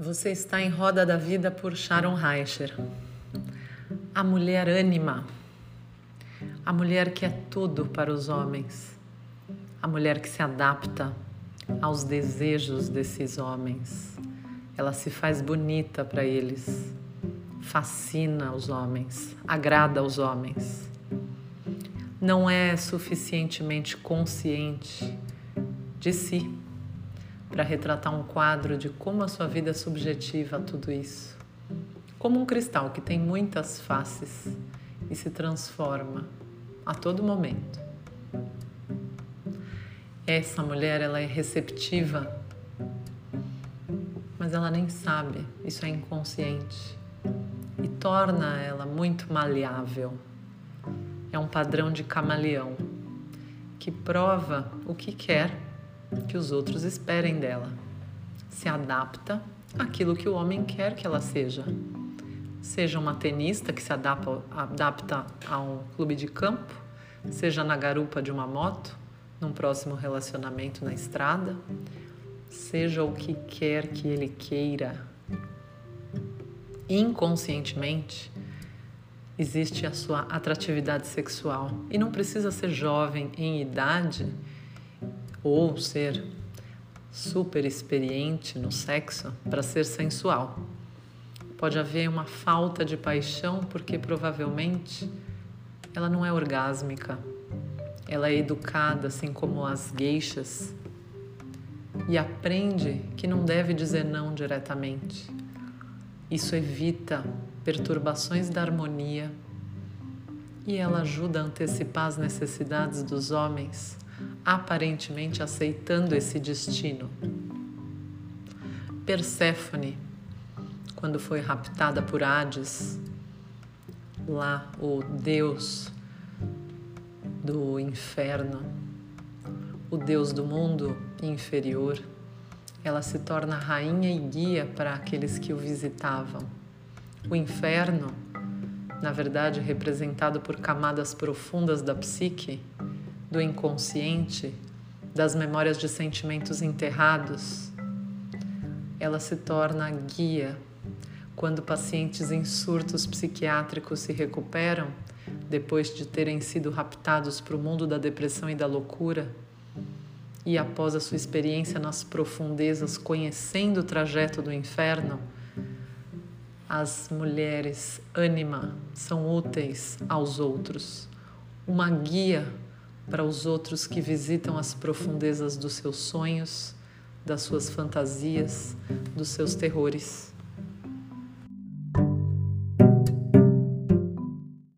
Você está em Roda da Vida por Sharon Reicher. A mulher ânima. A mulher que é tudo para os homens. A mulher que se adapta aos desejos desses homens. Ela se faz bonita para eles. Fascina os homens, agrada aos homens. Não é suficientemente consciente de si para retratar um quadro de como a sua vida é subjetiva a tudo isso. Como um cristal que tem muitas faces e se transforma a todo momento. Essa mulher, ela é receptiva, mas ela nem sabe, isso é inconsciente e torna ela muito maleável. É um padrão de camaleão que prova o que quer que os outros esperem dela. Se adapta àquilo que o homem quer que ela seja. Seja uma tenista que se adapta, adapta a um clube de campo, seja na garupa de uma moto, num próximo relacionamento na estrada, seja o que quer que ele queira. Inconscientemente, existe a sua atratividade sexual e não precisa ser jovem em idade ou ser super experiente no sexo para ser sensual. Pode haver uma falta de paixão porque provavelmente ela não é orgásmica. Ela é educada assim como as geixas e aprende que não deve dizer não diretamente. Isso evita perturbações da harmonia e ela ajuda a antecipar as necessidades dos homens aparentemente aceitando esse destino. Perséfone, quando foi raptada por Hades, lá o deus do inferno, o deus do mundo inferior, ela se torna rainha e guia para aqueles que o visitavam. O inferno, na verdade representado por camadas profundas da psique, do inconsciente, das memórias de sentimentos enterrados, ela se torna guia quando pacientes em surtos psiquiátricos se recuperam depois de terem sido raptados para o mundo da depressão e da loucura. E após a sua experiência nas profundezas, conhecendo o trajeto do inferno, as mulheres ânima são úteis aos outros, uma guia para os outros que visitam as profundezas dos seus sonhos, das suas fantasias, dos seus terrores.